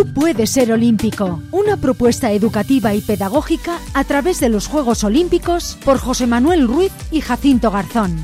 Tú puedes ser olímpico. Una propuesta educativa y pedagógica a través de los Juegos Olímpicos por José Manuel Ruiz y Jacinto Garzón.